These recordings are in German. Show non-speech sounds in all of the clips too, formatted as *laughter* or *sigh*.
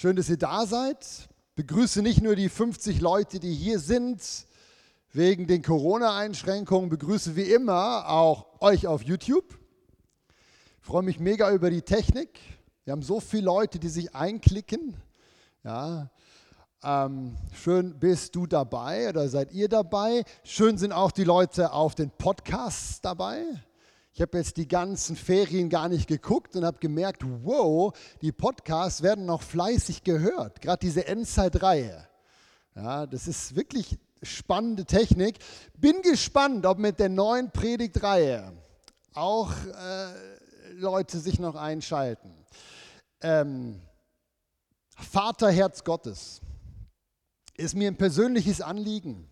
Schön, dass ihr da seid. Begrüße nicht nur die 50 Leute, die hier sind wegen den Corona-Einschränkungen, begrüße wie immer auch euch auf YouTube. Ich freue mich mega über die Technik. Wir haben so viele Leute, die sich einklicken. Ja, ähm, schön bist du dabei oder seid ihr dabei. Schön sind auch die Leute auf den Podcasts dabei. Ich habe jetzt die ganzen Ferien gar nicht geguckt und habe gemerkt, wow, die Podcasts werden noch fleißig gehört, gerade diese Endzeitreihe. Ja, das ist wirklich spannende Technik. Bin gespannt, ob mit der neuen Predigtreihe auch äh, Leute sich noch einschalten. Ähm, Vaterherz Gottes ist mir ein persönliches Anliegen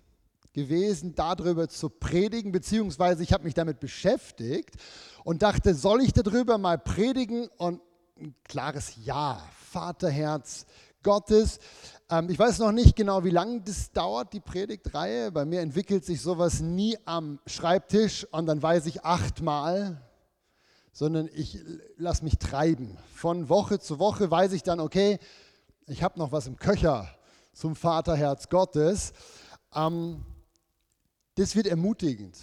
gewesen, darüber zu predigen, beziehungsweise ich habe mich damit beschäftigt und dachte, soll ich darüber mal predigen? Und ein klares Ja, Vaterherz Gottes. Ähm, ich weiß noch nicht genau, wie lange das dauert, die Predigtreihe. Bei mir entwickelt sich sowas nie am Schreibtisch und dann weiß ich achtmal, sondern ich lasse mich treiben. Von Woche zu Woche weiß ich dann, okay, ich habe noch was im Köcher zum Vaterherz Gottes. Ähm, das wird ermutigend.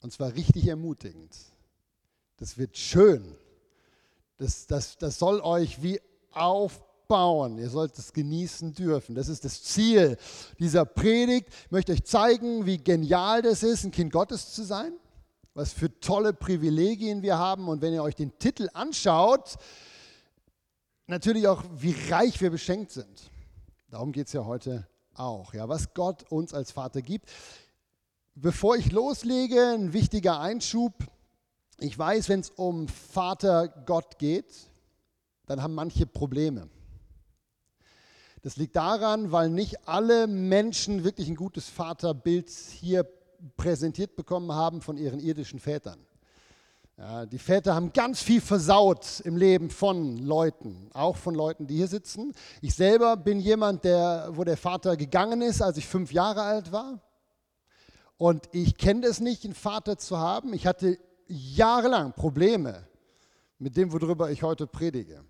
Und zwar richtig ermutigend. Das wird schön. Das, das, das soll euch wie aufbauen. Ihr sollt es genießen dürfen. Das ist das Ziel dieser Predigt. Ich möchte euch zeigen, wie genial das ist, ein Kind Gottes zu sein. Was für tolle Privilegien wir haben. Und wenn ihr euch den Titel anschaut, natürlich auch, wie reich wir beschenkt sind. Darum geht es ja heute auch, ja, was Gott uns als Vater gibt. Bevor ich loslege, ein wichtiger Einschub. Ich weiß, wenn es um Vater Gott geht, dann haben manche Probleme. Das liegt daran, weil nicht alle Menschen wirklich ein gutes Vaterbild hier präsentiert bekommen haben von ihren irdischen Vätern. Ja, die Väter haben ganz viel versaut im Leben von Leuten, auch von Leuten, die hier sitzen. Ich selber bin jemand, der, wo der Vater gegangen ist, als ich fünf Jahre alt war. Und ich kenne es nicht, einen Vater zu haben. Ich hatte jahrelang Probleme mit dem, worüber ich heute predige.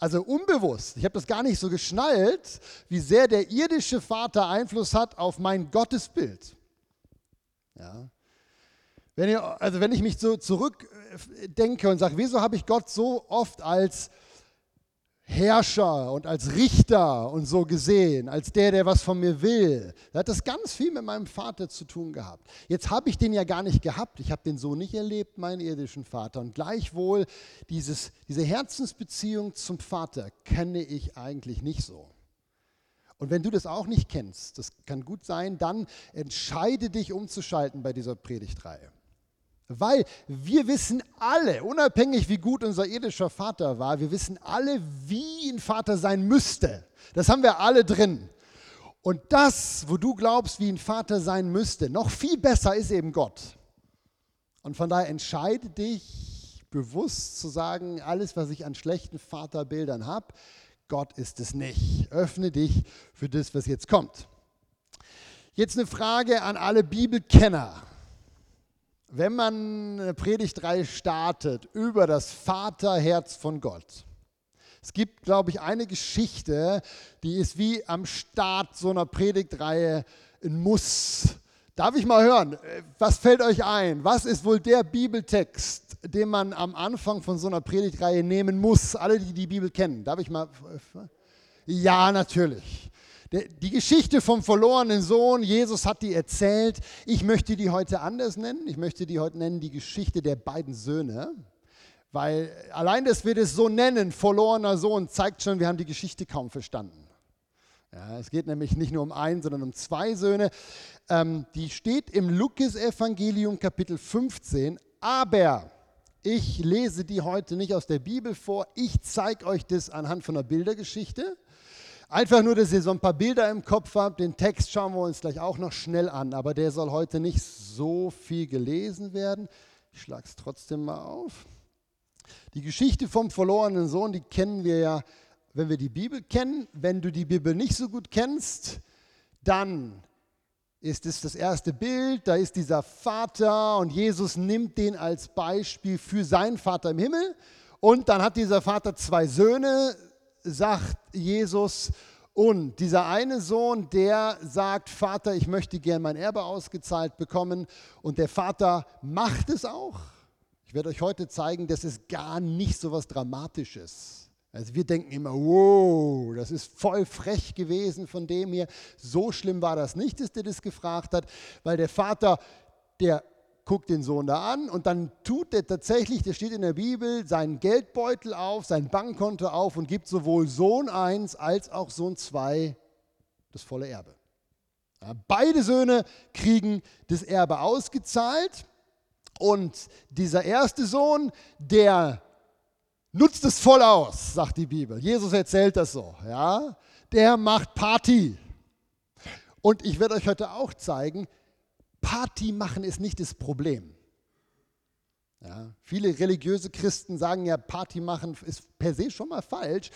Also unbewusst. Ich habe das gar nicht so geschnallt, wie sehr der irdische Vater Einfluss hat auf mein Gottesbild. Ja. Wenn, ihr, also wenn ich mich so zurückdenke und sage, wieso habe ich Gott so oft als Herrscher und als Richter und so gesehen, als der, der was von mir will. Da hat das ganz viel mit meinem Vater zu tun gehabt. Jetzt habe ich den ja gar nicht gehabt. Ich habe den so nicht erlebt, meinen irdischen Vater. Und gleichwohl dieses, diese Herzensbeziehung zum Vater kenne ich eigentlich nicht so. Und wenn du das auch nicht kennst, das kann gut sein, dann entscheide dich umzuschalten bei dieser Predigtreihe. Weil wir wissen alle, unabhängig wie gut unser irdischer Vater war, wir wissen alle, wie ein Vater sein müsste. Das haben wir alle drin. Und das, wo du glaubst, wie ein Vater sein müsste, noch viel besser ist eben Gott. Und von daher entscheide dich bewusst zu sagen, alles, was ich an schlechten Vaterbildern habe, Gott ist es nicht. Öffne dich für das, was jetzt kommt. Jetzt eine Frage an alle Bibelkenner wenn man eine Predigtreihe startet über das Vaterherz von Gott, es gibt, glaube ich, eine Geschichte, die ist wie am Start so einer Predigtreihe ein Muss. Darf ich mal hören, was fällt euch ein? Was ist wohl der Bibeltext, den man am Anfang von so einer Predigtreihe nehmen muss? Alle, die die Bibel kennen. Darf ich mal? Ja, natürlich. Die Geschichte vom verlorenen Sohn, Jesus hat die erzählt. Ich möchte die heute anders nennen. Ich möchte die heute nennen die Geschichte der beiden Söhne. Weil allein, dass wir das so nennen, verlorener Sohn, zeigt schon, wir haben die Geschichte kaum verstanden. Ja, es geht nämlich nicht nur um einen, sondern um zwei Söhne. Ähm, die steht im Lukas-Evangelium Kapitel 15. Aber ich lese die heute nicht aus der Bibel vor. Ich zeige euch das anhand von einer Bildergeschichte. Einfach nur, dass ihr so ein paar Bilder im Kopf habt. Den Text schauen wir uns gleich auch noch schnell an, aber der soll heute nicht so viel gelesen werden. Ich schlage es trotzdem mal auf. Die Geschichte vom verlorenen Sohn, die kennen wir ja, wenn wir die Bibel kennen. Wenn du die Bibel nicht so gut kennst, dann ist es das erste Bild, da ist dieser Vater und Jesus nimmt den als Beispiel für seinen Vater im Himmel. Und dann hat dieser Vater zwei Söhne, sagt Jesus, und dieser eine Sohn, der sagt, Vater, ich möchte gern mein Erbe ausgezahlt bekommen. Und der Vater macht es auch. Ich werde euch heute zeigen, das ist gar nicht so was Dramatisches. Also wir denken immer, wow, das ist voll frech gewesen von dem hier. So schlimm war das nicht, dass der das gefragt hat, weil der Vater, der guckt den Sohn da an und dann tut er tatsächlich, das steht in der Bibel, seinen Geldbeutel auf, sein Bankkonto auf und gibt sowohl Sohn 1 als auch Sohn 2 das volle Erbe. Ja, beide Söhne kriegen das Erbe ausgezahlt und dieser erste Sohn, der nutzt es voll aus, sagt die Bibel. Jesus erzählt das so. Ja? Der macht Party. Und ich werde euch heute auch zeigen, Party machen ist nicht das Problem. Ja, viele religiöse Christen sagen ja, Party machen ist per se schon mal falsch.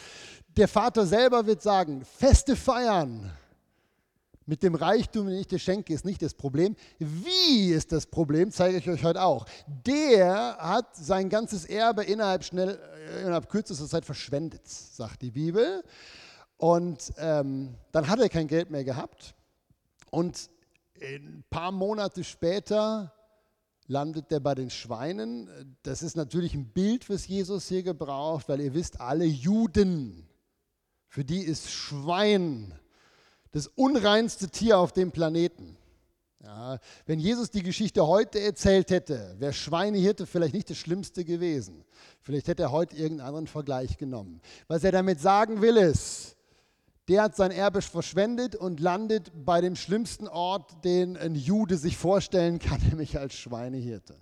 Der Vater selber wird sagen, Feste feiern mit dem Reichtum, den ich dir schenke, ist nicht das Problem. Wie ist das Problem, zeige ich euch heute auch. Der hat sein ganzes Erbe innerhalb, schnell, äh, innerhalb kürzester Zeit verschwendet, sagt die Bibel. Und ähm, dann hat er kein Geld mehr gehabt. Und ein paar Monate später landet er bei den Schweinen. Das ist natürlich ein Bild, was Jesus hier gebraucht, weil ihr wisst, alle Juden, für die ist Schwein das unreinste Tier auf dem Planeten. Ja, wenn Jesus die Geschichte heute erzählt hätte, wäre Schweinehirte vielleicht nicht das Schlimmste gewesen. Vielleicht hätte er heute irgendeinen anderen Vergleich genommen. Was er damit sagen will, ist, der hat sein Erbe verschwendet und landet bei dem schlimmsten Ort, den ein Jude sich vorstellen kann, *laughs* nämlich als Schweinehirte.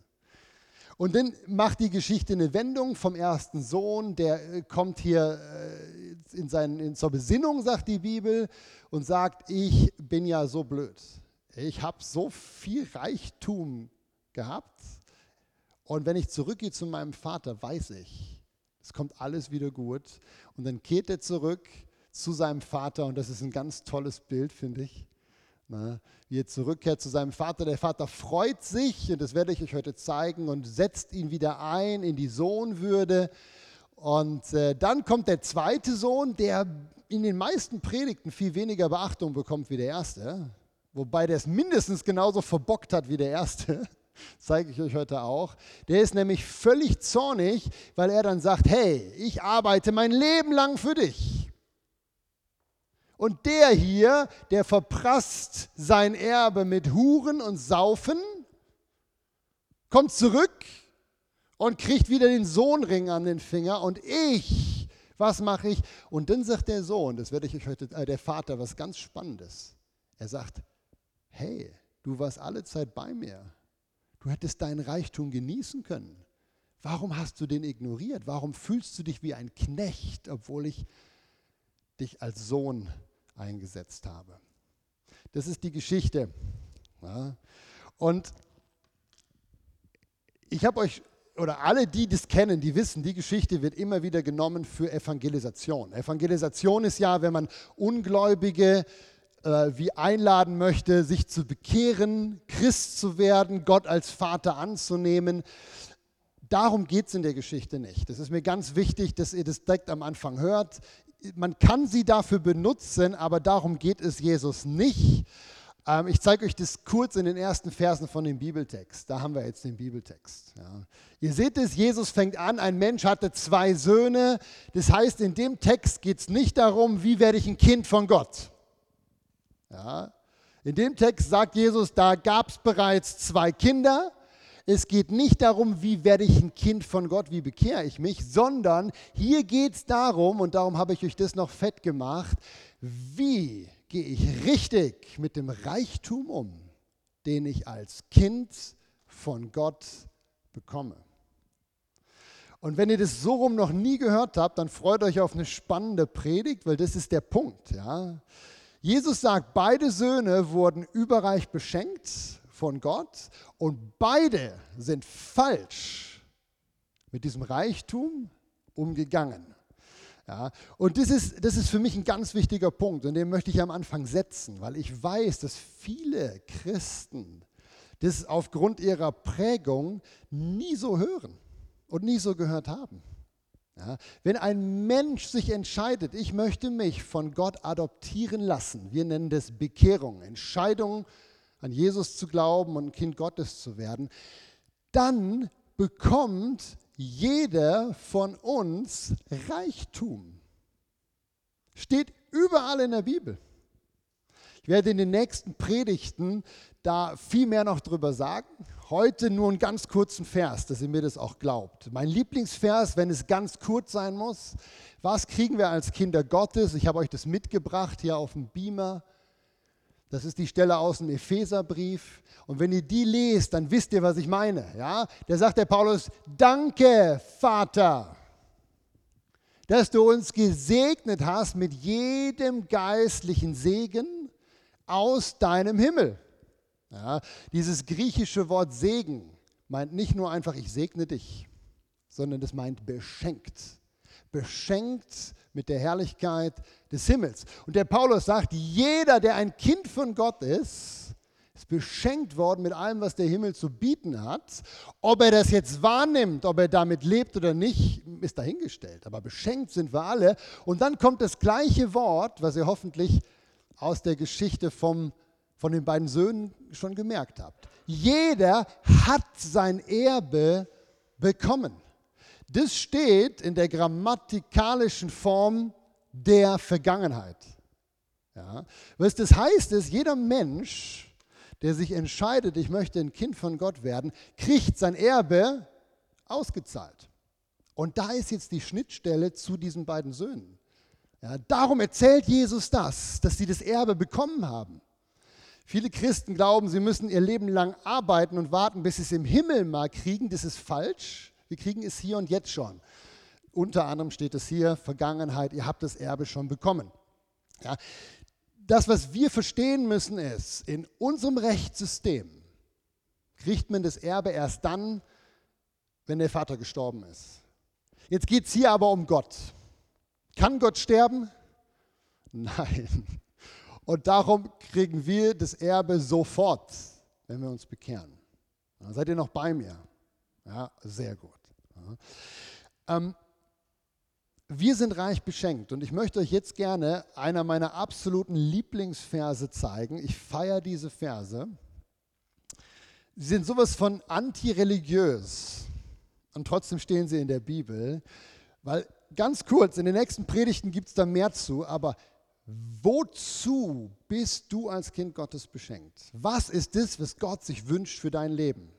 Und dann macht die Geschichte eine Wendung vom ersten Sohn, der äh, kommt hier äh, in sein, in, zur Besinnung, sagt die Bibel, und sagt, ich bin ja so blöd. Ich habe so viel Reichtum gehabt. Und wenn ich zurückgehe zu meinem Vater, weiß ich, es kommt alles wieder gut. Und dann kehrt er zurück zu seinem Vater und das ist ein ganz tolles Bild, finde ich. Na, wie er zurückkehrt zu seinem Vater. Der Vater freut sich, und das werde ich euch heute zeigen, und setzt ihn wieder ein in die Sohnwürde. Und äh, dann kommt der zweite Sohn, der in den meisten Predigten viel weniger Beachtung bekommt wie der erste. Wobei der es mindestens genauso verbockt hat wie der erste. *laughs* zeige ich euch heute auch. Der ist nämlich völlig zornig, weil er dann sagt, hey, ich arbeite mein Leben lang für dich. Und der hier, der verprasst sein Erbe mit Huren und Saufen, kommt zurück und kriegt wieder den Sohnring an den Finger und ich, was mache ich? Und dann sagt der Sohn, das werde ich euch heute, äh, der Vater, was ganz Spannendes. Er sagt, hey, du warst alle Zeit bei mir. Du hättest deinen Reichtum genießen können. Warum hast du den ignoriert? Warum fühlst du dich wie ein Knecht, obwohl ich dich als Sohn eingesetzt habe. Das ist die Geschichte. Ja. Und ich habe euch, oder alle, die das kennen, die wissen, die Geschichte wird immer wieder genommen für Evangelisation. Evangelisation ist ja, wenn man Ungläubige äh, wie einladen möchte, sich zu bekehren, Christ zu werden, Gott als Vater anzunehmen. Darum geht es in der Geschichte nicht. Das ist mir ganz wichtig, dass ihr das direkt am Anfang hört man kann sie dafür benutzen, aber darum geht es Jesus nicht. Ähm, ich zeige euch das kurz in den ersten Versen von dem Bibeltext. Da haben wir jetzt den Bibeltext. Ja. Ihr seht es, Jesus fängt an, ein Mensch hatte zwei Söhne. Das heißt, in dem Text geht es nicht darum, wie werde ich ein Kind von Gott. Ja. In dem Text sagt Jesus, da gab es bereits zwei Kinder es geht nicht darum, wie werde ich ein Kind von Gott, wie bekehre ich mich, sondern hier geht es darum, und darum habe ich euch das noch fett gemacht, wie gehe ich richtig mit dem Reichtum um, den ich als Kind von Gott bekomme. Und wenn ihr das so rum noch nie gehört habt, dann freut euch auf eine spannende Predigt, weil das ist der Punkt. Ja? Jesus sagt, beide Söhne wurden überreich beschenkt von Gott und beide sind falsch mit diesem Reichtum umgegangen. Ja, und das ist, das ist für mich ein ganz wichtiger Punkt und den möchte ich am Anfang setzen, weil ich weiß, dass viele Christen das aufgrund ihrer Prägung nie so hören und nie so gehört haben. Ja, wenn ein Mensch sich entscheidet, ich möchte mich von Gott adoptieren lassen, wir nennen das Bekehrung, Entscheidung an Jesus zu glauben und ein Kind Gottes zu werden, dann bekommt jeder von uns Reichtum. Steht überall in der Bibel. Ich werde in den nächsten Predigten da viel mehr noch drüber sagen. Heute nur einen ganz kurzen Vers, dass ihr mir das auch glaubt. Mein Lieblingsvers, wenn es ganz kurz sein muss. Was kriegen wir als Kinder Gottes? Ich habe euch das mitgebracht hier auf dem Beamer. Das ist die Stelle aus dem Epheserbrief. Und wenn ihr die lest, dann wisst ihr, was ich meine. Ja? Da sagt der Paulus, danke, Vater, dass du uns gesegnet hast mit jedem geistlichen Segen aus deinem Himmel. Ja, dieses griechische Wort Segen meint nicht nur einfach, ich segne dich, sondern es meint beschenkt. Beschenkt mit der Herrlichkeit des Himmels. Und der Paulus sagt, jeder, der ein Kind von Gott ist, ist beschenkt worden mit allem, was der Himmel zu bieten hat. Ob er das jetzt wahrnimmt, ob er damit lebt oder nicht, ist dahingestellt. Aber beschenkt sind wir alle. Und dann kommt das gleiche Wort, was ihr hoffentlich aus der Geschichte vom, von den beiden Söhnen schon gemerkt habt. Jeder hat sein Erbe bekommen. Das steht in der grammatikalischen Form der Vergangenheit. Ja. Was das heißt, ist, jeder Mensch, der sich entscheidet, ich möchte ein Kind von Gott werden, kriegt sein Erbe ausgezahlt. Und da ist jetzt die Schnittstelle zu diesen beiden Söhnen. Ja, darum erzählt Jesus das, dass sie das Erbe bekommen haben. Viele Christen glauben, sie müssen ihr Leben lang arbeiten und warten, bis sie es im Himmel mal kriegen. Das ist falsch. Wir kriegen es hier und jetzt schon. Unter anderem steht es hier, Vergangenheit, ihr habt das Erbe schon bekommen. Ja, das, was wir verstehen müssen, ist, in unserem Rechtssystem kriegt man das Erbe erst dann, wenn der Vater gestorben ist. Jetzt geht es hier aber um Gott. Kann Gott sterben? Nein. Und darum kriegen wir das Erbe sofort, wenn wir uns bekehren. seid ihr noch bei mir? Ja, sehr gut. Ähm, wir sind reich beschenkt und ich möchte euch jetzt gerne einer meiner absoluten Lieblingsverse zeigen. Ich feiere diese Verse. Sie sind sowas von antireligiös und trotzdem stehen sie in der Bibel, weil ganz kurz, in den nächsten Predigten gibt es da mehr zu, aber wozu bist du als Kind Gottes beschenkt? Was ist das, was Gott sich wünscht für dein Leben?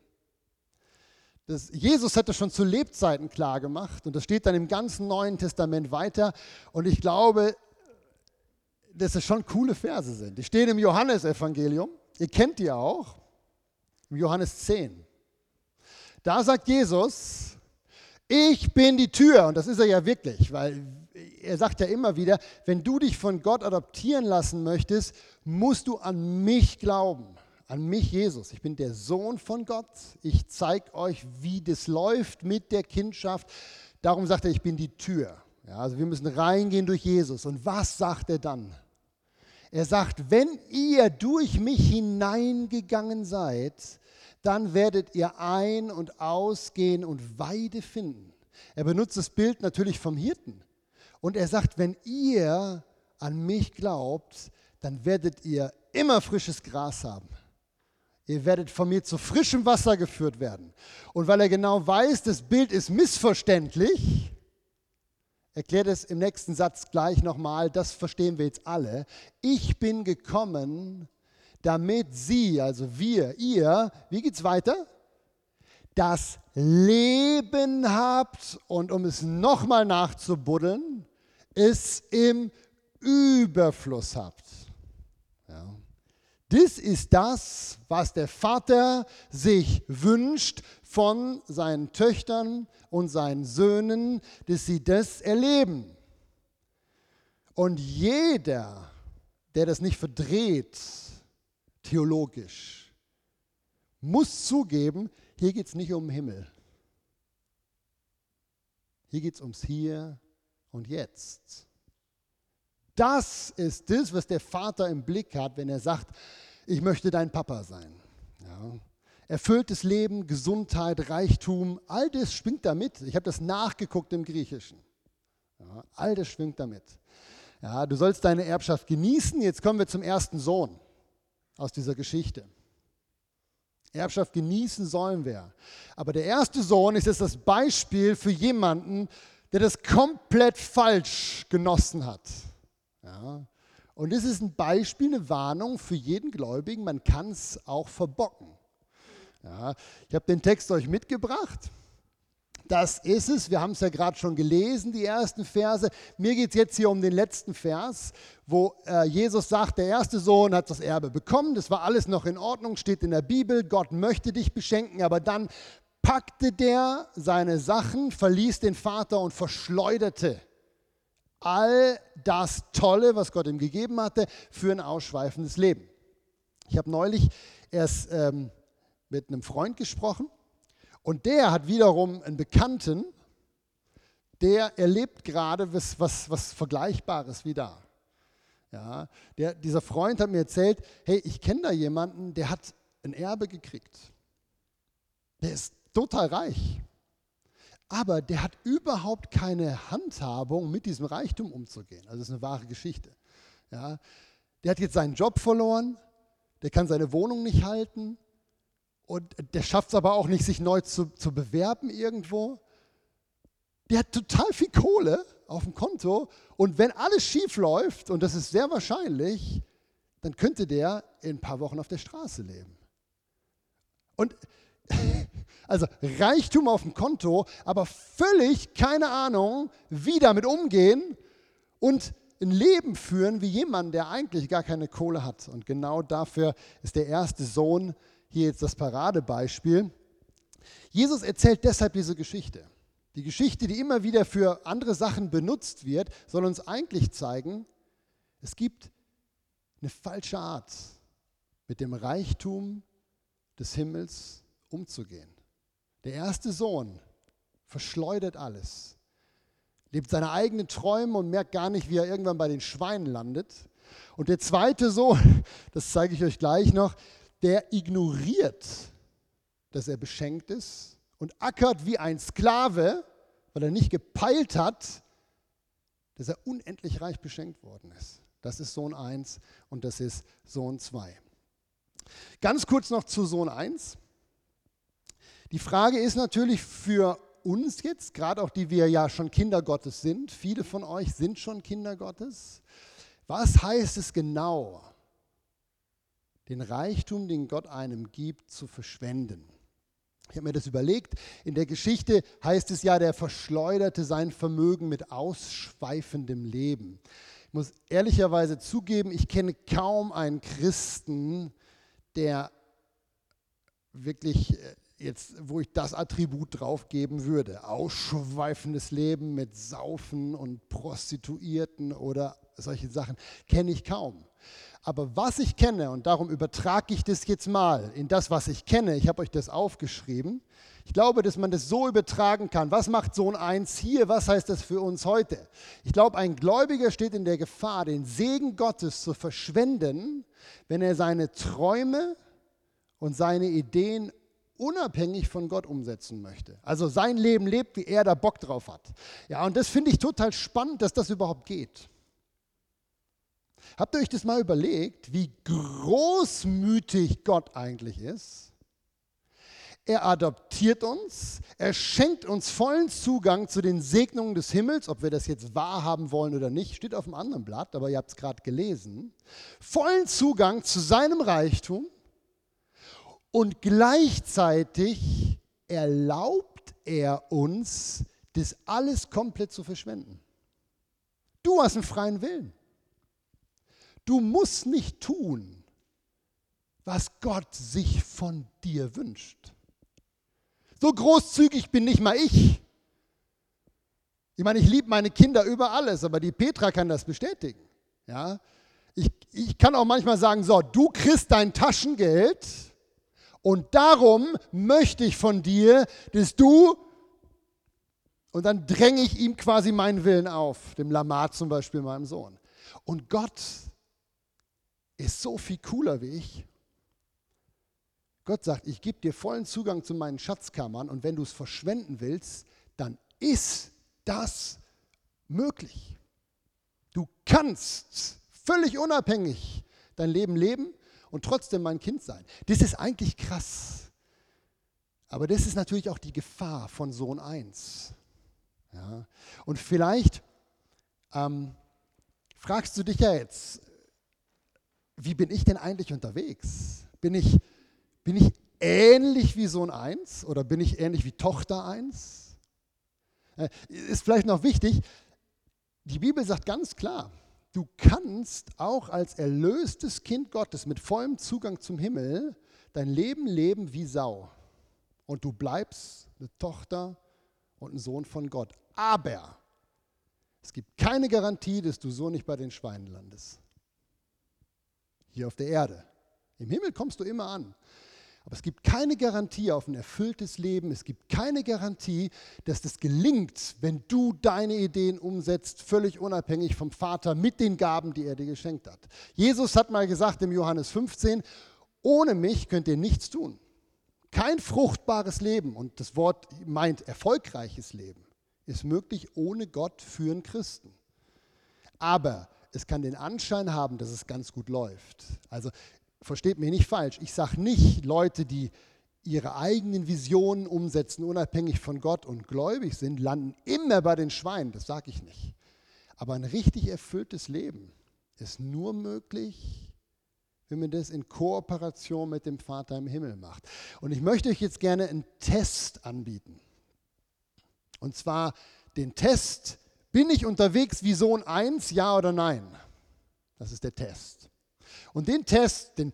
Das, Jesus hat das schon zu Lebzeiten klar gemacht und das steht dann im ganzen Neuen Testament weiter. Und ich glaube, dass es schon coole Verse sind. Die stehen im Johannesevangelium. Ihr kennt die auch. Im Johannes 10. Da sagt Jesus, ich bin die Tür. Und das ist er ja wirklich, weil er sagt ja immer wieder, wenn du dich von Gott adoptieren lassen möchtest, musst du an mich glauben an mich, Jesus. Ich bin der Sohn von Gott. Ich zeige euch, wie das läuft mit der Kindschaft. Darum sagt er, ich bin die Tür. Ja, also wir müssen reingehen durch Jesus. Und was sagt er dann? Er sagt, wenn ihr durch mich hineingegangen seid, dann werdet ihr ein- und ausgehen und Weide finden. Er benutzt das Bild natürlich vom Hirten. Und er sagt, wenn ihr an mich glaubt, dann werdet ihr immer frisches Gras haben. Ihr werdet von mir zu frischem Wasser geführt werden. Und weil er genau weiß, das Bild ist missverständlich, erklärt es im nächsten Satz gleich nochmal, das verstehen wir jetzt alle. Ich bin gekommen, damit sie, also wir, ihr, wie geht's weiter? Das Leben habt und um es nochmal nachzubuddeln, es im Überfluss habt. Das ist das, was der Vater sich wünscht von seinen Töchtern und seinen Söhnen, dass sie das erleben. Und jeder, der das nicht verdreht, theologisch, muss zugeben, hier geht es nicht um Himmel. Hier geht es ums Hier und Jetzt. Das ist das, was der Vater im Blick hat, wenn er sagt, ich möchte dein Papa sein. Ja. Erfülltes Leben, Gesundheit, Reichtum, all das springt damit. Ich habe das nachgeguckt im Griechischen. Ja, all das schwingt damit. Ja, du sollst deine Erbschaft genießen. Jetzt kommen wir zum ersten Sohn aus dieser Geschichte. Erbschaft genießen sollen wir. Aber der erste Sohn ist jetzt das Beispiel für jemanden, der das komplett falsch genossen hat. Ja. Und es ist ein Beispiel, eine Warnung für jeden Gläubigen, man kann es auch verbocken. Ja. Ich habe den Text euch mitgebracht. Das ist es. Wir haben es ja gerade schon gelesen, die ersten Verse. Mir geht es jetzt hier um den letzten Vers, wo äh, Jesus sagt, der erste Sohn hat das Erbe bekommen. Das war alles noch in Ordnung, steht in der Bibel. Gott möchte dich beschenken, aber dann packte der seine Sachen, verließ den Vater und verschleuderte all das Tolle, was Gott ihm gegeben hatte, für ein ausschweifendes Leben. Ich habe neulich erst ähm, mit einem Freund gesprochen und der hat wiederum einen Bekannten, der erlebt gerade was, was, was Vergleichbares wie da. Ja, der, dieser Freund hat mir erzählt, hey, ich kenne da jemanden, der hat ein Erbe gekriegt. Der ist total reich. Aber der hat überhaupt keine Handhabung, mit diesem Reichtum umzugehen. Also das ist eine wahre Geschichte. Ja, der hat jetzt seinen Job verloren, der kann seine Wohnung nicht halten, und der schafft es aber auch nicht, sich neu zu, zu bewerben irgendwo. Der hat total viel Kohle auf dem Konto und wenn alles schief läuft, und das ist sehr wahrscheinlich, dann könnte der in ein paar Wochen auf der Straße leben. Und *laughs* also Reichtum auf dem Konto, aber völlig keine Ahnung, wie damit umgehen und ein Leben führen wie jemand, der eigentlich gar keine Kohle hat. Und genau dafür ist der erste Sohn hier jetzt das Paradebeispiel. Jesus erzählt deshalb diese Geschichte. Die Geschichte, die immer wieder für andere Sachen benutzt wird, soll uns eigentlich zeigen, es gibt eine falsche Art, mit dem Reichtum des Himmels umzugehen. Der erste Sohn verschleudert alles, lebt seine eigenen Träume und merkt gar nicht, wie er irgendwann bei den Schweinen landet. Und der zweite Sohn, *laughs* das zeige ich euch gleich noch, der ignoriert, dass er beschenkt ist und ackert wie ein Sklave, weil er nicht gepeilt hat, dass er unendlich reich beschenkt worden ist. Das ist Sohn 1 und das ist Sohn 2. Ganz kurz noch zu Sohn 1. Die Frage ist natürlich für uns jetzt, gerade auch die wir ja schon Kinder Gottes sind, viele von euch sind schon Kinder Gottes, was heißt es genau, den Reichtum, den Gott einem gibt, zu verschwenden. Ich habe mir das überlegt. In der Geschichte heißt es ja, der verschleuderte sein Vermögen mit ausschweifendem Leben. Ich muss ehrlicherweise zugeben, ich kenne kaum einen Christen, der wirklich äh, jetzt, wo ich das Attribut draufgeben würde. Ausschweifendes Leben mit Saufen und Prostituierten oder solche Sachen kenne ich kaum. Aber was ich kenne, und darum übertrage ich das jetzt mal in das, was ich kenne, ich habe euch das aufgeschrieben, ich glaube, dass man das so übertragen kann. Was macht Sohn 1 hier? Was heißt das für uns heute? Ich glaube, ein Gläubiger steht in der Gefahr, den Segen Gottes zu verschwenden, wenn er seine Träume und seine Ideen unabhängig von Gott umsetzen möchte. Also sein Leben lebt, wie er da Bock drauf hat. Ja, und das finde ich total spannend, dass das überhaupt geht. Habt ihr euch das mal überlegt, wie großmütig Gott eigentlich ist? Er adoptiert uns, er schenkt uns vollen Zugang zu den Segnungen des Himmels, ob wir das jetzt wahrhaben wollen oder nicht, steht auf einem anderen Blatt, aber ihr habt es gerade gelesen. Vollen Zugang zu seinem Reichtum und gleichzeitig erlaubt er uns, das alles komplett zu verschwenden. Du hast einen freien Willen. Du musst nicht tun, was Gott sich von dir wünscht. So großzügig bin nicht mal ich. Ich meine, ich liebe meine Kinder über alles, aber die Petra kann das bestätigen. Ja? Ich, ich kann auch manchmal sagen, so, du kriegst dein Taschengeld und darum möchte ich von dir, dass du, und dann dränge ich ihm quasi meinen Willen auf, dem Lamar zum Beispiel, meinem Sohn. Und Gott ist so viel cooler wie ich. Gott sagt, ich gebe dir vollen Zugang zu meinen Schatzkammern und wenn du es verschwenden willst, dann ist das möglich. Du kannst völlig unabhängig dein Leben leben und trotzdem mein Kind sein. Das ist eigentlich krass. Aber das ist natürlich auch die Gefahr von Sohn 1. Ja? Und vielleicht ähm, fragst du dich ja jetzt, wie bin ich denn eigentlich unterwegs? Bin ich, bin ich ähnlich wie Sohn 1 oder bin ich ähnlich wie Tochter 1? Äh, ist vielleicht noch wichtig, die Bibel sagt ganz klar, du kannst auch als erlöstes Kind Gottes mit vollem Zugang zum Himmel dein Leben leben wie Sau. Und du bleibst eine Tochter und ein Sohn von Gott. Aber es gibt keine Garantie, dass du so nicht bei den Schweinen landest. Hier auf der Erde. Im Himmel kommst du immer an. Aber es gibt keine Garantie auf ein erfülltes Leben. Es gibt keine Garantie, dass das gelingt, wenn du deine Ideen umsetzt, völlig unabhängig vom Vater mit den Gaben, die er dir geschenkt hat. Jesus hat mal gesagt im Johannes 15, ohne mich könnt ihr nichts tun. Kein fruchtbares Leben, und das Wort meint erfolgreiches Leben, ist möglich ohne Gott für einen Christen. Aber es kann den Anschein haben, dass es ganz gut läuft. Also versteht mich nicht falsch, ich sage nicht, Leute, die ihre eigenen Visionen umsetzen, unabhängig von Gott und gläubig sind, landen immer bei den Schweinen, das sage ich nicht. Aber ein richtig erfülltes Leben ist nur möglich, wenn man das in Kooperation mit dem Vater im Himmel macht. Und ich möchte euch jetzt gerne einen Test anbieten. Und zwar den Test, bin ich unterwegs wie Sohn 1, ja oder nein? Das ist der Test. Und den Test, den,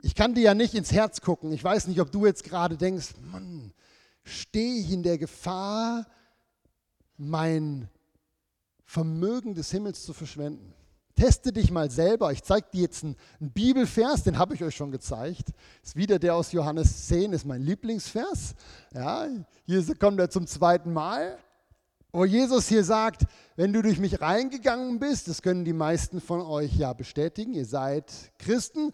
ich kann dir ja nicht ins Herz gucken. Ich weiß nicht, ob du jetzt gerade denkst, Mann, stehe ich in der Gefahr, mein Vermögen des Himmels zu verschwenden. Teste dich mal selber. Ich zeige dir jetzt einen, einen Bibelvers, den habe ich euch schon gezeigt. Ist wieder der aus Johannes 10, ist mein Lieblingsvers. Ja, hier kommt er zum zweiten Mal wo Jesus hier sagt, wenn du durch mich reingegangen bist, das können die meisten von euch ja bestätigen, ihr seid Christen,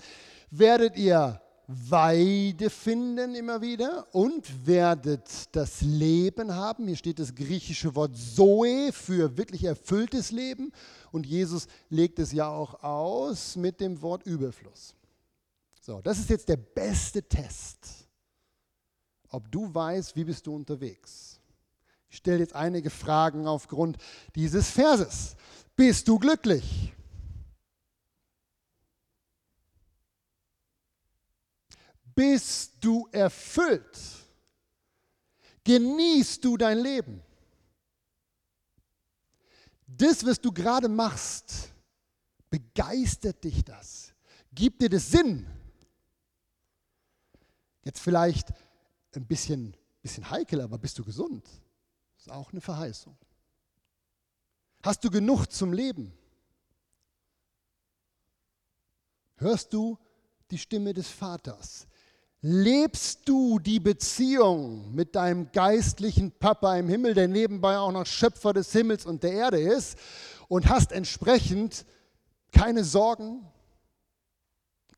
werdet ihr Weide finden immer wieder und werdet das Leben haben. Hier steht das griechische Wort Zoe für wirklich erfülltes Leben und Jesus legt es ja auch aus mit dem Wort Überfluss. So, das ist jetzt der beste Test, ob du weißt, wie bist du unterwegs. Ich stelle jetzt einige Fragen aufgrund dieses Verses. Bist du glücklich? Bist du erfüllt? Genießt du dein Leben? Das, was du gerade machst, begeistert dich das? Gibt dir das Sinn? Jetzt vielleicht ein bisschen, bisschen heikel, aber bist du gesund? Das ist auch eine Verheißung. Hast du genug zum Leben? Hörst du die Stimme des Vaters? Lebst du die Beziehung mit deinem geistlichen Papa im Himmel, der nebenbei auch noch Schöpfer des Himmels und der Erde ist, und hast entsprechend keine Sorgen,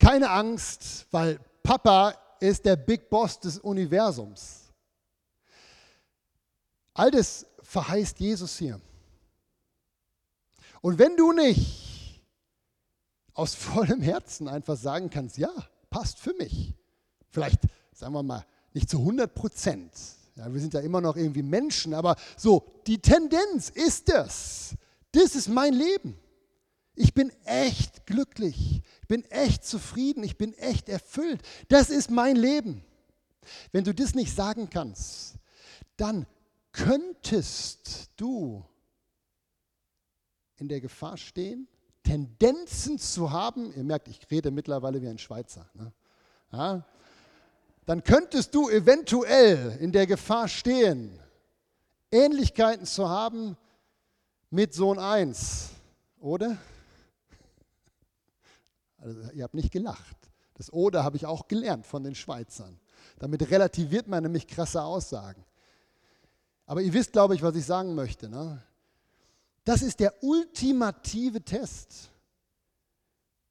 keine Angst, weil Papa ist der Big Boss des Universums. All das verheißt Jesus hier. Und wenn du nicht aus *laughs* vollem Herzen einfach sagen kannst, ja, passt für mich, vielleicht sagen wir mal nicht zu 100 Prozent, ja, wir sind ja immer noch irgendwie Menschen, aber so, die Tendenz ist das. Das ist mein Leben. Ich bin echt glücklich. Ich bin echt zufrieden. Ich bin echt erfüllt. Das ist mein Leben. Wenn du das nicht sagen kannst, dann könntest du in der Gefahr stehen, Tendenzen zu haben, ihr merkt, ich rede mittlerweile wie ein Schweizer, ne? ja, dann könntest du eventuell in der Gefahr stehen, Ähnlichkeiten zu haben mit Sohn 1, oder? Also, ihr habt nicht gelacht. Das Oder habe ich auch gelernt von den Schweizern. Damit relativiert man nämlich krasse Aussagen. Aber ihr wisst, glaube ich, was ich sagen möchte. Ne? Das ist der ultimative Test.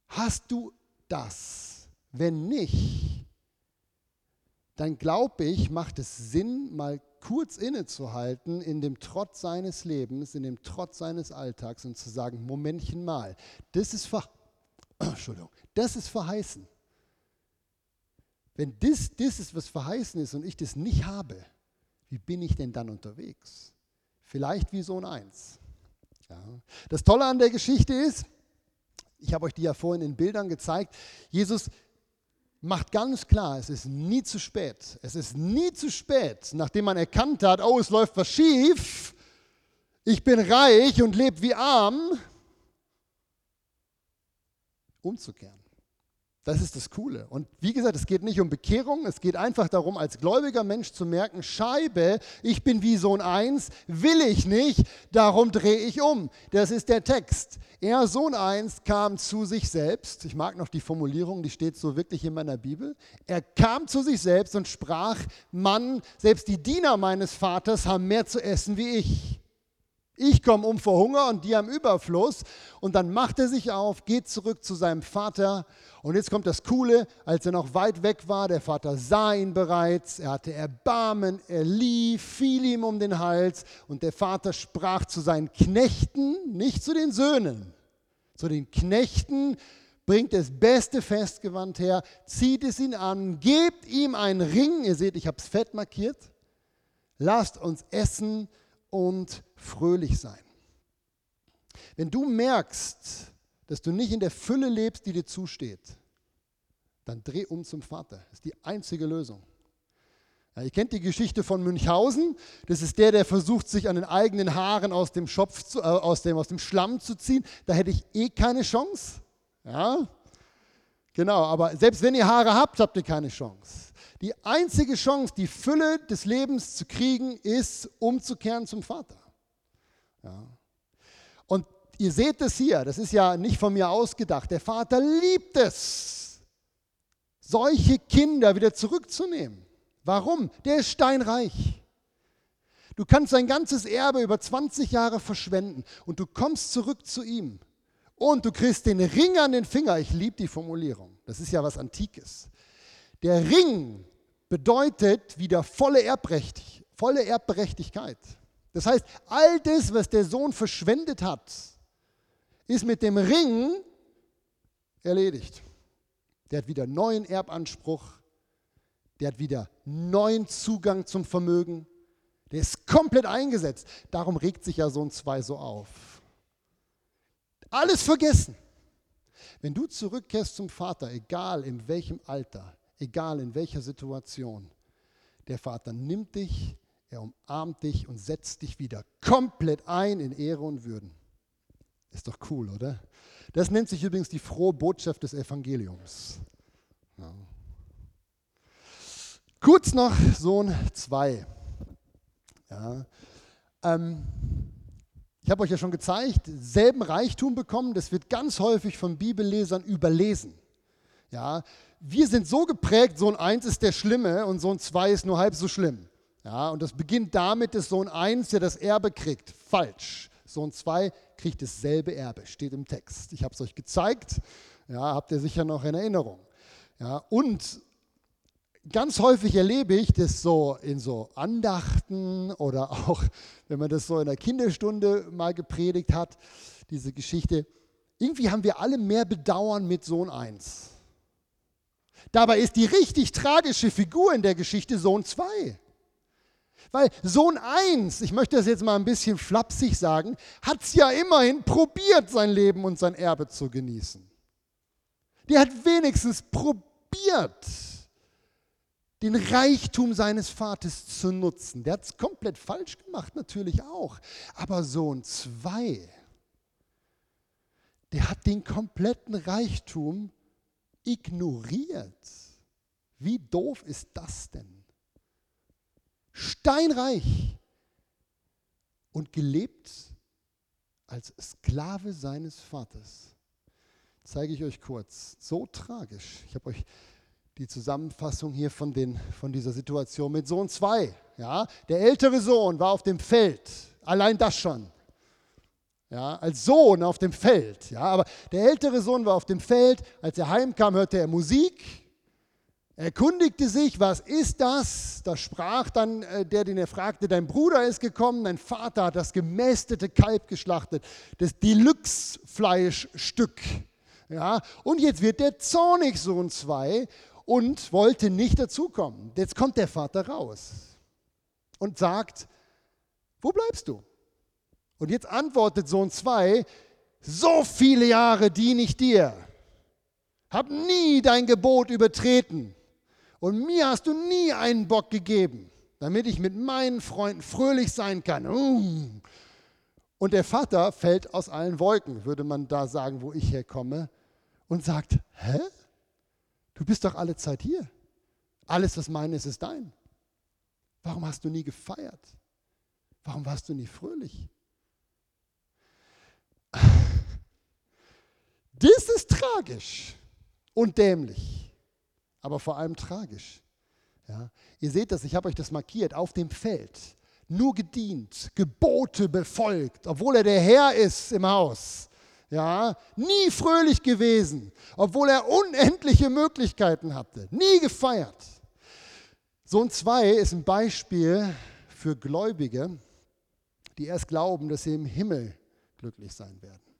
Hast du das? Wenn nicht, dann glaube ich, macht es Sinn, mal kurz innezuhalten in dem Trotz seines Lebens, in dem Trotz seines Alltags und zu sagen, Momentchen mal, das ist, ver *clears throat* Entschuldigung, das ist verheißen. Wenn das, das ist, was verheißen ist und ich das nicht habe, wie bin ich denn dann unterwegs? Vielleicht wie Sohn 1. Ja. Das Tolle an der Geschichte ist, ich habe euch die ja vorhin in Bildern gezeigt, Jesus macht ganz klar, es ist nie zu spät. Es ist nie zu spät, nachdem man erkannt hat, oh, es läuft was schief, ich bin reich und lebe wie arm, umzukehren. Das ist das Coole. Und wie gesagt, es geht nicht um Bekehrung, es geht einfach darum, als gläubiger Mensch zu merken, Scheibe, ich bin wie Sohn 1, will ich nicht, darum drehe ich um. Das ist der Text. Er, Sohn 1, kam zu sich selbst. Ich mag noch die Formulierung, die steht so wirklich in meiner Bibel. Er kam zu sich selbst und sprach, Mann, selbst die Diener meines Vaters haben mehr zu essen wie ich. Ich komme um vor Hunger und die am Überfluss. Und dann macht er sich auf, geht zurück zu seinem Vater. Und jetzt kommt das Coole, als er noch weit weg war, der Vater sah ihn bereits, er hatte Erbarmen, er lief, fiel ihm um den Hals. Und der Vater sprach zu seinen Knechten, nicht zu den Söhnen, zu den Knechten, bringt das beste Festgewand her, zieht es ihn an, gebt ihm einen Ring, ihr seht, ich habe es fett markiert, lasst uns essen und fröhlich sein. Wenn du merkst, dass du nicht in der Fülle lebst, die dir zusteht, dann dreh um zum Vater. Das ist die einzige Lösung. Ja, ihr kennt die Geschichte von Münchhausen. Das ist der, der versucht, sich an den eigenen Haaren aus dem, Schopf zu, äh, aus, dem, aus dem Schlamm zu ziehen. Da hätte ich eh keine Chance. Ja, genau. Aber selbst wenn ihr Haare habt, habt ihr keine Chance. Die einzige Chance, die Fülle des Lebens zu kriegen, ist, umzukehren zum Vater. Ja. Und ihr seht es hier, das ist ja nicht von mir ausgedacht. Der Vater liebt es, solche Kinder wieder zurückzunehmen. Warum? Der ist steinreich. Du kannst sein ganzes Erbe über 20 Jahre verschwenden und du kommst zurück zu ihm. Und du kriegst den Ring an den Finger. Ich liebe die Formulierung. Das ist ja was Antikes. Der Ring bedeutet wieder volle, Erbrecht, volle Erbberechtigkeit. Das heißt, all das, was der Sohn verschwendet hat, ist mit dem Ring erledigt. Der hat wieder neuen Erbanspruch, der hat wieder neuen Zugang zum Vermögen, der ist komplett eingesetzt. Darum regt sich ja Sohn 2 so auf. Alles vergessen. Wenn du zurückkehrst zum Vater, egal in welchem Alter, egal in welcher Situation. Der Vater nimmt dich, er umarmt dich und setzt dich wieder komplett ein in Ehre und Würden. Ist doch cool, oder? Das nennt sich übrigens die frohe Botschaft des Evangeliums. Ja. Kurz noch Sohn 2. Ja. Ähm, ich habe euch ja schon gezeigt, selben Reichtum bekommen, das wird ganz häufig von Bibellesern überlesen. Ja, wir sind so geprägt, Sohn 1 ist der Schlimme und Sohn 2 ist nur halb so schlimm. Ja, und das beginnt damit, dass Sohn 1 der das Erbe kriegt. Falsch. Sohn 2 kriegt dasselbe Erbe, steht im Text. Ich habe es euch gezeigt, ja, habt ihr sicher noch in Erinnerung. Ja, und ganz häufig erlebe ich das so in so Andachten oder auch, wenn man das so in der Kinderstunde mal gepredigt hat, diese Geschichte. Irgendwie haben wir alle mehr Bedauern mit Sohn 1. Dabei ist die richtig tragische Figur in der Geschichte Sohn 2. Weil Sohn 1, ich möchte das jetzt mal ein bisschen flapsig sagen, hat es ja immerhin probiert, sein Leben und sein Erbe zu genießen. Der hat wenigstens probiert, den Reichtum seines Vaters zu nutzen. Der hat es komplett falsch gemacht, natürlich auch. Aber Sohn 2, der hat den kompletten Reichtum ignoriert. Wie doof ist das denn? Steinreich und gelebt als Sklave seines Vaters. Zeige ich euch kurz. So tragisch. Ich habe euch die Zusammenfassung hier von, den, von dieser Situation mit Sohn 2. Ja, der ältere Sohn war auf dem Feld. Allein das schon ja, als Sohn auf dem Feld. Ja, aber der ältere Sohn war auf dem Feld. Als er heimkam, hörte er Musik. Erkundigte sich, was ist das? Da sprach dann äh, der, den er fragte, dein Bruder ist gekommen, dein Vater hat das gemästete Kalb geschlachtet, das Deluxe-Fleischstück. Ja, und jetzt wird der zornig, Sohn 2, und wollte nicht dazukommen. Jetzt kommt der Vater raus und sagt, wo bleibst du? Und jetzt antwortet Sohn 2, so viele Jahre diene ich dir, hab nie dein Gebot übertreten und mir hast du nie einen Bock gegeben, damit ich mit meinen Freunden fröhlich sein kann. Uh. Und der Vater fällt aus allen Wolken, würde man da sagen, wo ich herkomme, und sagt, hä? Du bist doch alle Zeit hier. Alles, was mein ist, ist dein. Warum hast du nie gefeiert? Warum warst du nie fröhlich? Das ist tragisch und dämlich, aber vor allem tragisch. Ja, ihr seht das, ich habe euch das markiert, auf dem Feld. Nur gedient, Gebote befolgt, obwohl er der Herr ist im Haus. Ja, nie fröhlich gewesen, obwohl er unendliche Möglichkeiten hatte. Nie gefeiert. Sohn 2 ist ein Beispiel für Gläubige, die erst glauben, dass sie im Himmel glücklich sein werden.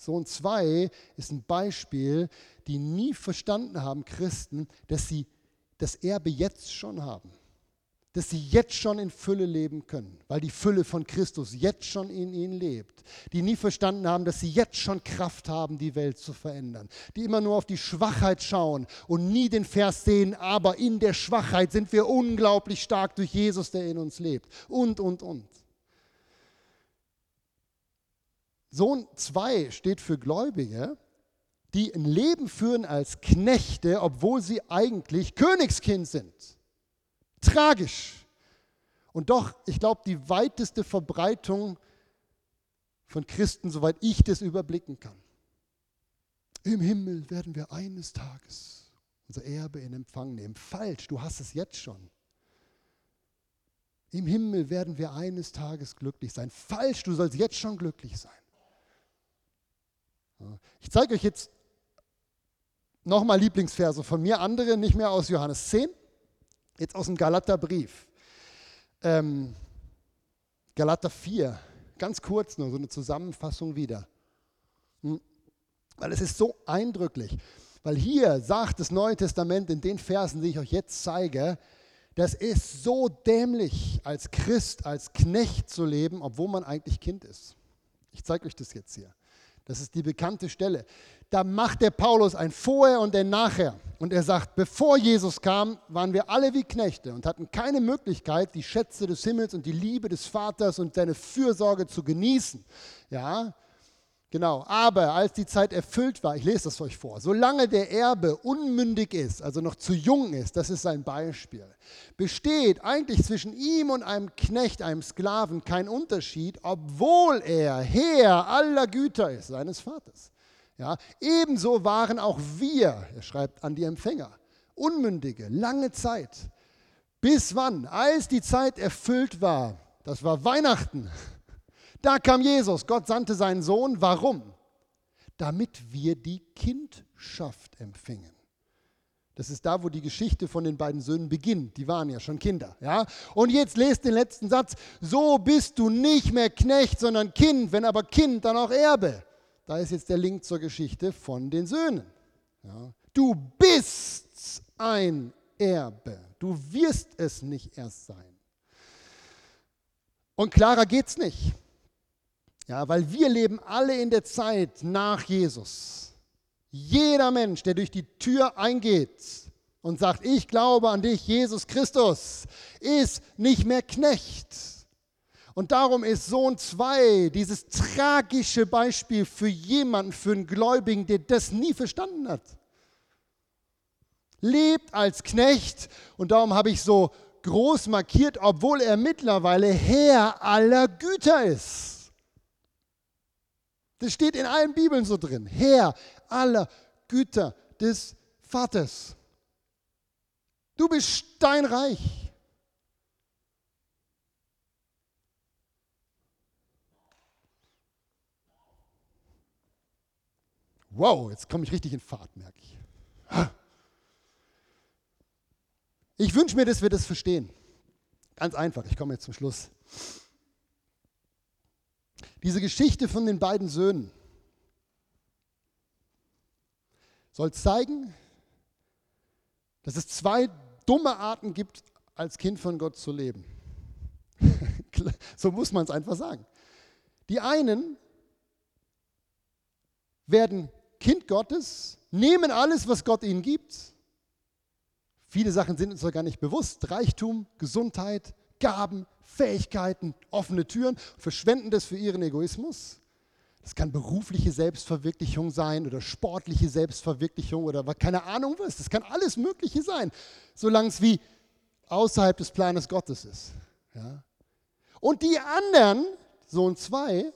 Sohn 2 ist ein Beispiel, die nie verstanden haben, Christen, dass sie das Erbe jetzt schon haben. Dass sie jetzt schon in Fülle leben können, weil die Fülle von Christus jetzt schon in ihnen lebt. Die nie verstanden haben, dass sie jetzt schon Kraft haben, die Welt zu verändern. Die immer nur auf die Schwachheit schauen und nie den Vers sehen, aber in der Schwachheit sind wir unglaublich stark durch Jesus, der in uns lebt. Und, und, und. Sohn 2 steht für Gläubige, die ein Leben führen als Knechte, obwohl sie eigentlich Königskind sind. Tragisch. Und doch, ich glaube, die weiteste Verbreitung von Christen, soweit ich das überblicken kann. Im Himmel werden wir eines Tages unser Erbe in Empfang nehmen. Falsch, du hast es jetzt schon. Im Himmel werden wir eines Tages glücklich sein. Falsch, du sollst jetzt schon glücklich sein. Ich zeige euch jetzt nochmal Lieblingsverse von mir, andere nicht mehr aus Johannes 10, jetzt aus dem Galaterbrief. Ähm, Galater 4, ganz kurz nur, so eine Zusammenfassung wieder. Hm. Weil es ist so eindrücklich. Weil hier sagt das Neue Testament in den Versen, die ich euch jetzt zeige, das ist so dämlich, als Christ, als Knecht zu leben, obwohl man eigentlich Kind ist. Ich zeige euch das jetzt hier. Das ist die bekannte Stelle. Da macht der Paulus ein Vorher und ein Nachher. Und er sagt, bevor Jesus kam, waren wir alle wie Knechte und hatten keine Möglichkeit, die Schätze des Himmels und die Liebe des Vaters und seine Fürsorge zu genießen. Ja, Genau, aber als die Zeit erfüllt war, ich lese das euch vor, solange der Erbe unmündig ist, also noch zu jung ist, das ist sein Beispiel, besteht eigentlich zwischen ihm und einem Knecht, einem Sklaven, kein Unterschied, obwohl er Herr aller Güter ist, seines Vaters. Ja, ebenso waren auch wir, er schreibt an die Empfänger, Unmündige, lange Zeit. Bis wann? Als die Zeit erfüllt war, das war Weihnachten, da kam Jesus, Gott sandte seinen Sohn. Warum? Damit wir die Kindschaft empfingen. Das ist da, wo die Geschichte von den beiden Söhnen beginnt. Die waren ja schon Kinder. Ja? Und jetzt lest den letzten Satz. So bist du nicht mehr Knecht, sondern Kind. Wenn aber Kind, dann auch Erbe. Da ist jetzt der Link zur Geschichte von den Söhnen. Ja? Du bist ein Erbe. Du wirst es nicht erst sein. Und klarer geht's nicht. Ja, weil wir leben alle in der Zeit nach Jesus. Jeder Mensch, der durch die Tür eingeht und sagt, ich glaube an dich, Jesus Christus, ist nicht mehr Knecht. Und darum ist Sohn 2 dieses tragische Beispiel für jemanden, für einen Gläubigen, der das nie verstanden hat. Lebt als Knecht und darum habe ich so groß markiert, obwohl er mittlerweile Herr aller Güter ist. Das steht in allen Bibeln so drin. Herr aller Güter des Vaters. Du bist steinreich. Wow, jetzt komme ich richtig in Fahrt, merke ich. Ich wünsche mir, dass wir das verstehen. Ganz einfach, ich komme jetzt zum Schluss. Diese Geschichte von den beiden Söhnen soll zeigen, dass es zwei dumme Arten gibt, als Kind von Gott zu leben. *laughs* so muss man es einfach sagen. Die einen werden Kind Gottes, nehmen alles, was Gott ihnen gibt. Viele Sachen sind uns doch gar nicht bewusst. Reichtum, Gesundheit, Gaben, Fähigkeiten, offene Türen, verschwenden das für ihren Egoismus. Das kann berufliche Selbstverwirklichung sein oder sportliche Selbstverwirklichung oder keine Ahnung was. Das kann alles Mögliche sein, solange es wie außerhalb des Planes Gottes ist. Ja? Und die anderen, Sohn zwei,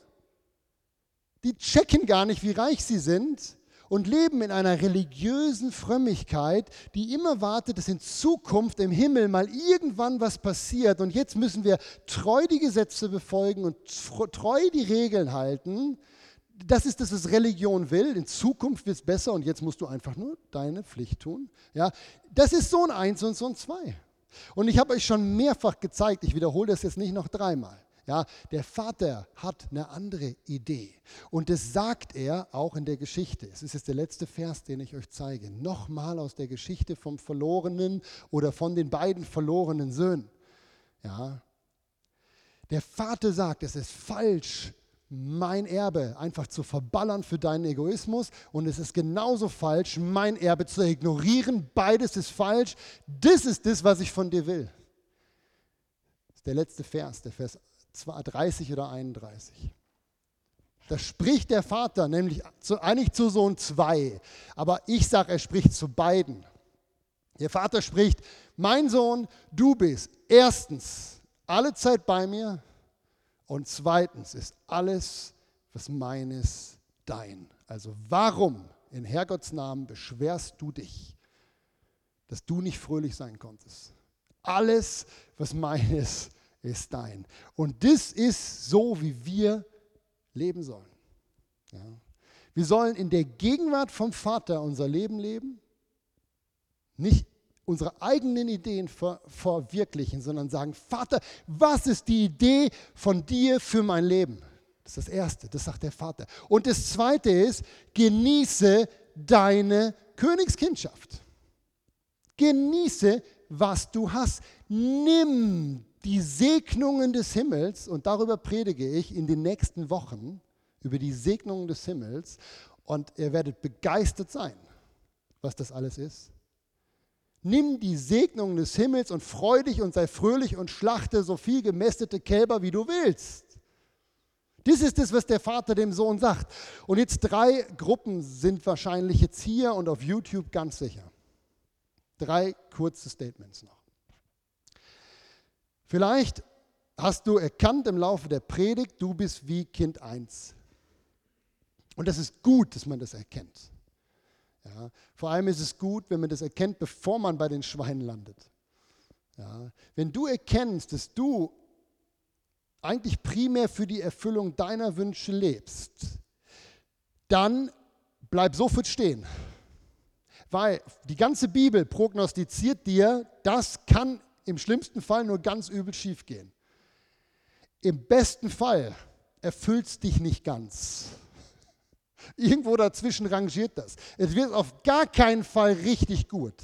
die checken gar nicht, wie reich sie sind und leben in einer religiösen Frömmigkeit, die immer wartet, dass in Zukunft im Himmel mal irgendwann was passiert. Und jetzt müssen wir treu die Gesetze befolgen und treu die Regeln halten. Das ist das, was Religion will. In Zukunft wird es besser und jetzt musst du einfach nur deine Pflicht tun. Ja, das ist Sohn 1 und Sohn 2. Und ich habe euch schon mehrfach gezeigt, ich wiederhole das jetzt nicht noch dreimal. Ja, der Vater hat eine andere Idee. Und das sagt er auch in der Geschichte. Es ist jetzt der letzte Vers, den ich euch zeige. Nochmal aus der Geschichte vom verlorenen oder von den beiden verlorenen Söhnen. Ja. Der Vater sagt, es ist falsch, mein Erbe einfach zu verballern für deinen Egoismus und es ist genauso falsch, mein Erbe zu ignorieren. Beides ist falsch. Das ist das, was ich von dir will. Das ist der letzte Vers, der Vers 30 oder 31. Da spricht der Vater nämlich zu, eigentlich zu Sohn 2, aber ich sage, er spricht zu beiden. Der Vater spricht, mein Sohn, du bist erstens alle Zeit bei mir und zweitens ist alles, was meines, dein. Also warum in Herrgotts Namen beschwerst du dich, dass du nicht fröhlich sein konntest? Alles, was meines, ist dein. Und das ist so, wie wir leben sollen. Ja. Wir sollen in der Gegenwart vom Vater unser Leben leben, nicht unsere eigenen Ideen ver verwirklichen, sondern sagen, Vater, was ist die Idee von dir für mein Leben? Das ist das Erste, das sagt der Vater. Und das Zweite ist, genieße deine Königskindschaft. Genieße, was du hast. Nimm die Segnungen des Himmels, und darüber predige ich in den nächsten Wochen, über die Segnungen des Himmels, und ihr werdet begeistert sein, was das alles ist. Nimm die Segnungen des Himmels und freu dich und sei fröhlich und schlachte so viel gemästete Kälber, wie du willst. Das ist es, was der Vater dem Sohn sagt. Und jetzt drei Gruppen sind wahrscheinlich jetzt hier und auf YouTube ganz sicher. Drei kurze Statements noch. Vielleicht hast du erkannt im Laufe der Predigt, du bist wie Kind 1. Und das ist gut, dass man das erkennt. Ja, vor allem ist es gut, wenn man das erkennt, bevor man bei den Schweinen landet. Ja, wenn du erkennst, dass du eigentlich primär für die Erfüllung deiner Wünsche lebst, dann bleib sofort stehen. Weil die ganze Bibel prognostiziert dir, das kann im schlimmsten Fall nur ganz übel schief gehen. Im besten Fall erfüllt es dich nicht ganz. *laughs* Irgendwo dazwischen rangiert das. Es wird auf gar keinen Fall richtig gut.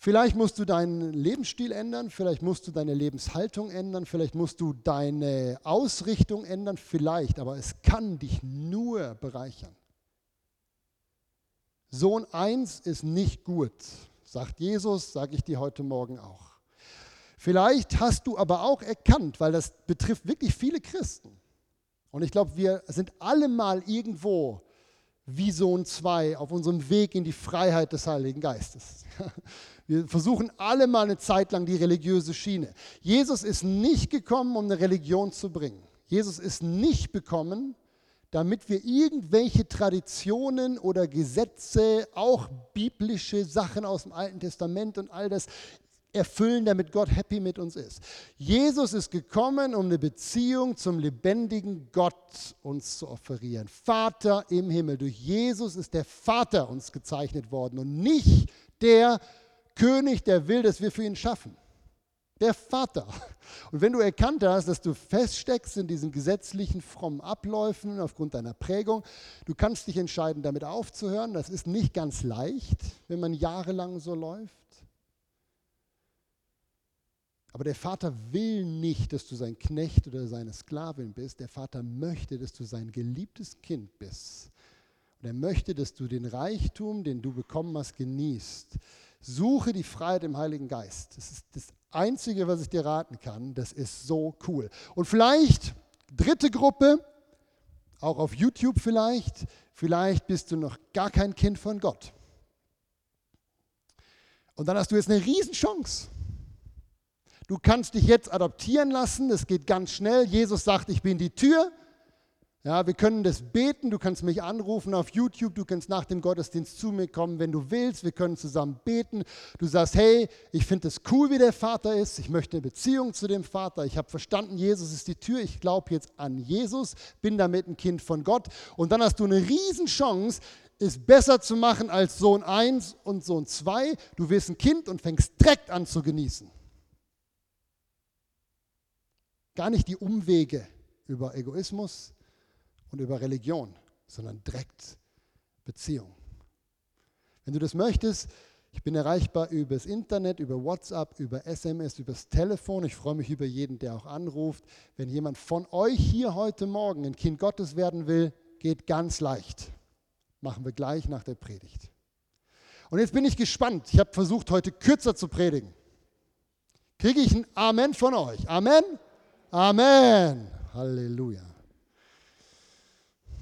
Vielleicht musst du deinen Lebensstil ändern, vielleicht musst du deine Lebenshaltung ändern, vielleicht musst du deine Ausrichtung ändern, vielleicht, aber es kann dich nur bereichern. Sohn 1 ist nicht gut, sagt Jesus, sage ich dir heute Morgen auch. Vielleicht hast du aber auch erkannt, weil das betrifft wirklich viele Christen, und ich glaube, wir sind alle mal irgendwo wie Sohn 2 auf unserem Weg in die Freiheit des Heiligen Geistes. *laughs* Wir versuchen alle mal eine Zeit lang die religiöse Schiene. Jesus ist nicht gekommen, um eine Religion zu bringen. Jesus ist nicht gekommen, damit wir irgendwelche Traditionen oder Gesetze, auch biblische Sachen aus dem Alten Testament und all das erfüllen, damit Gott happy mit uns ist. Jesus ist gekommen, um eine Beziehung zum lebendigen Gott uns zu offerieren. Vater im Himmel. Durch Jesus ist der Vater uns gezeichnet worden und nicht Der König, der will, dass wir für ihn schaffen. Der Vater. Und wenn du erkannt hast, dass du feststeckst in diesen gesetzlichen, frommen Abläufen aufgrund deiner Prägung, du kannst dich entscheiden, damit aufzuhören. Das ist nicht ganz leicht, wenn man jahrelang so läuft. Aber der Vater will nicht, dass du sein Knecht oder seine Sklavin bist. Der Vater möchte, dass du sein geliebtes Kind bist. Und er möchte, dass du den Reichtum, den du bekommen hast, genießt. Suche die Freiheit im Heiligen Geist. Das ist das Einzige, was ich dir raten kann. Das ist so cool. Und vielleicht, dritte Gruppe, auch auf YouTube vielleicht, vielleicht bist du noch gar kein Kind von Gott. Und dann hast du jetzt eine Riesenchance. Du kannst dich jetzt adoptieren lassen, das geht ganz schnell. Jesus sagt, ich bin die Tür. Ja, wir können das beten, du kannst mich anrufen auf YouTube, du kannst nach dem Gottesdienst zu mir kommen, wenn du willst, wir können zusammen beten. Du sagst, hey, ich finde es cool, wie der Vater ist, ich möchte eine Beziehung zu dem Vater, ich habe verstanden, Jesus ist die Tür, ich glaube jetzt an Jesus, bin damit ein Kind von Gott. Und dann hast du eine Riesenchance, es besser zu machen als Sohn 1 und Sohn 2. Du wirst ein Kind und fängst direkt an zu genießen. Gar nicht die Umwege über Egoismus, und über Religion, sondern direkt Beziehung. Wenn du das möchtest, ich bin erreichbar über das Internet, über WhatsApp, über SMS, über das Telefon. Ich freue mich über jeden, der auch anruft. Wenn jemand von euch hier heute Morgen ein Kind Gottes werden will, geht ganz leicht. Machen wir gleich nach der Predigt. Und jetzt bin ich gespannt. Ich habe versucht, heute kürzer zu predigen. Kriege ich ein Amen von euch? Amen? Amen. Halleluja.